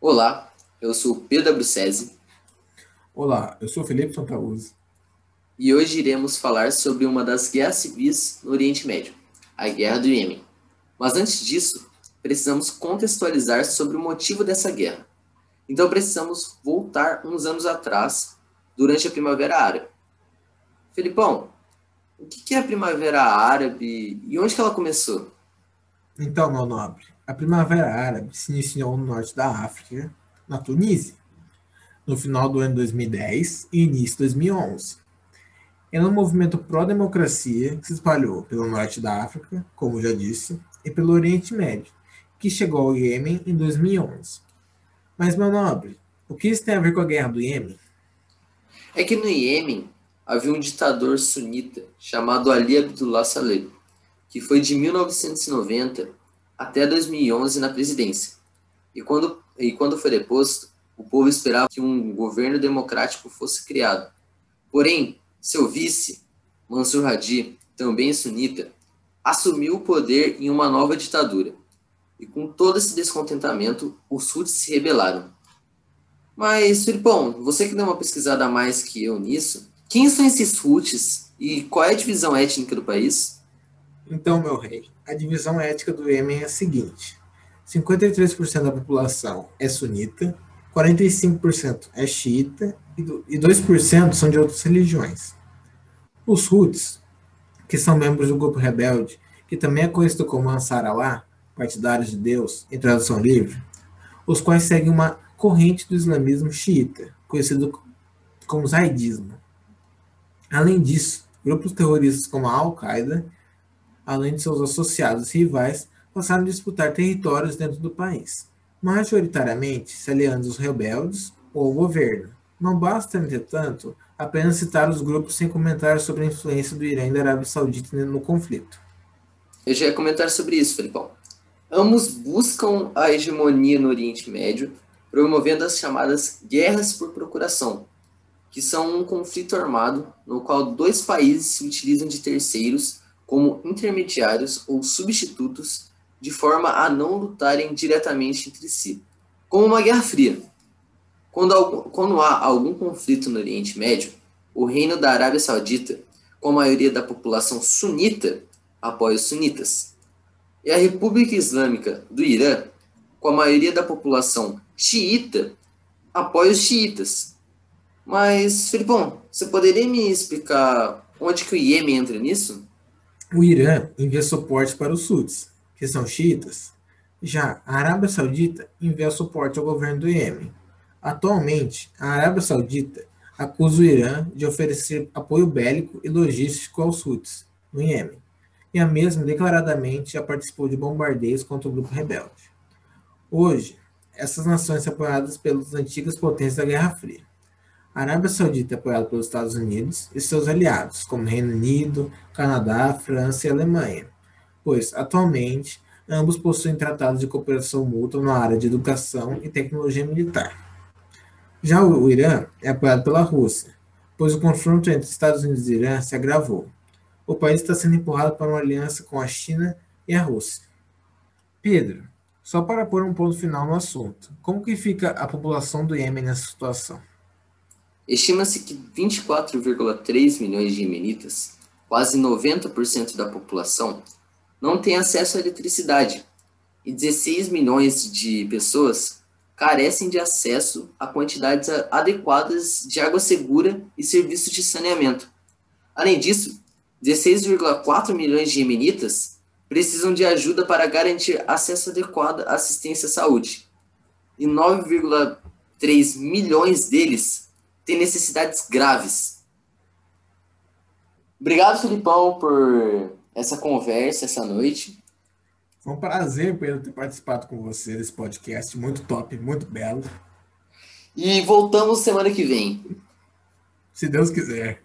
Olá, eu sou o Pedro Abrucese. Olá, eu sou Felipe Fantaúzi. E hoje iremos falar sobre uma das guerras civis no Oriente Médio, a Guerra do Iêmen. Mas antes disso, precisamos contextualizar sobre o motivo dessa guerra. Então precisamos voltar uns anos atrás, durante a Primavera Árabe. Felipão, o que é a Primavera Árabe e onde que ela começou? Então, meu nobre, a Primavera Árabe se iniciou no norte da África, na Tunísia, no final do ano 2010 e início de 2011. Era um movimento pró-democracia que se espalhou pelo norte da África, como já disse, e pelo Oriente Médio, que chegou ao Iêmen em 2011. Mas, meu nobre, o que isso tem a ver com a guerra do Iêmen? É que no Iêmen havia um ditador sunita chamado Ali Abdullah Saleh, que foi de 1990 até 2011 na presidência. E quando, e quando foi deposto, o povo esperava que um governo democrático fosse criado. Porém, seu vice, Mansur Hadi, também sunita, assumiu o poder em uma nova ditadura. E com todo esse descontentamento, os Houthis se rebelaram. Mas, Filipão, você que deu uma pesquisada a mais que eu nisso, quem são esses Houthis e qual é a divisão étnica do país? Então, meu rei, a divisão ética do Iêmen é a seguinte: 53% da população é sunita, 45% é xiita e 2% são de outras religiões. Os Houthis, que são membros do grupo rebelde, que também é conhecido como Ansar Allah, partidários de Deus, em tradução livre, os quais seguem uma corrente do islamismo xiita, conhecido como zaidismo. Além disso, grupos terroristas como a Al-Qaeda além de seus associados rivais, passaram a disputar territórios dentro do país, majoritariamente se aliando aos rebeldes ou ao governo. Não basta, entretanto, apenas citar os grupos sem comentar sobre a influência do Irã e da Arábia Saudita no conflito. Eu já ia comentar sobre isso, Felipão. Ambos buscam a hegemonia no Oriente Médio, promovendo as chamadas guerras por procuração, que são um conflito armado no qual dois países se utilizam de terceiros como intermediários ou substitutos, de forma a não lutarem diretamente entre si, como uma guerra fria. Quando, quando há algum conflito no Oriente Médio, o reino da Arábia Saudita, com a maioria da população sunita, apoia os sunitas. E a República Islâmica do Irã, com a maioria da população xiita, apoia os xiitas. Mas, Felipão, você poderia me explicar onde que o Iêmen entra nisso? O Irã envia suporte para os Houthis, que são xiitas. Já a Arábia Saudita envia suporte ao governo do Iêmen. Atualmente, a Arábia Saudita acusa o Irã de oferecer apoio bélico e logístico aos Houthis, no Iêmen, e a mesma declaradamente já participou de bombardeios contra o grupo rebelde. Hoje, essas nações são apoiadas pelas antigas potências da Guerra Fria. A Arábia Saudita é apoiada pelos Estados Unidos e seus aliados, como Reino Unido, Canadá, França e Alemanha, pois, atualmente, ambos possuem tratados de cooperação mútua na área de educação e tecnologia militar. Já o Irã é apoiado pela Rússia, pois o confronto entre Estados Unidos e Irã se agravou. O país está sendo empurrado para uma aliança com a China e a Rússia. Pedro, só para pôr um ponto final no assunto, como que fica a população do Iêmen nessa situação? Estima-se que 24,3 milhões de iemenitas, quase 90% da população, não têm acesso à eletricidade e 16 milhões de pessoas carecem de acesso a quantidades adequadas de água segura e serviços de saneamento. Além disso, 16,4 milhões de iemenitas precisam de ajuda para garantir acesso adequado à assistência à saúde. E 9,3 milhões deles tem necessidades graves. Obrigado, Filipão, por essa conversa essa noite. Foi um prazer, Pedro, ter participado com você desse podcast. Muito top, muito belo. E voltamos semana que vem. Se Deus quiser.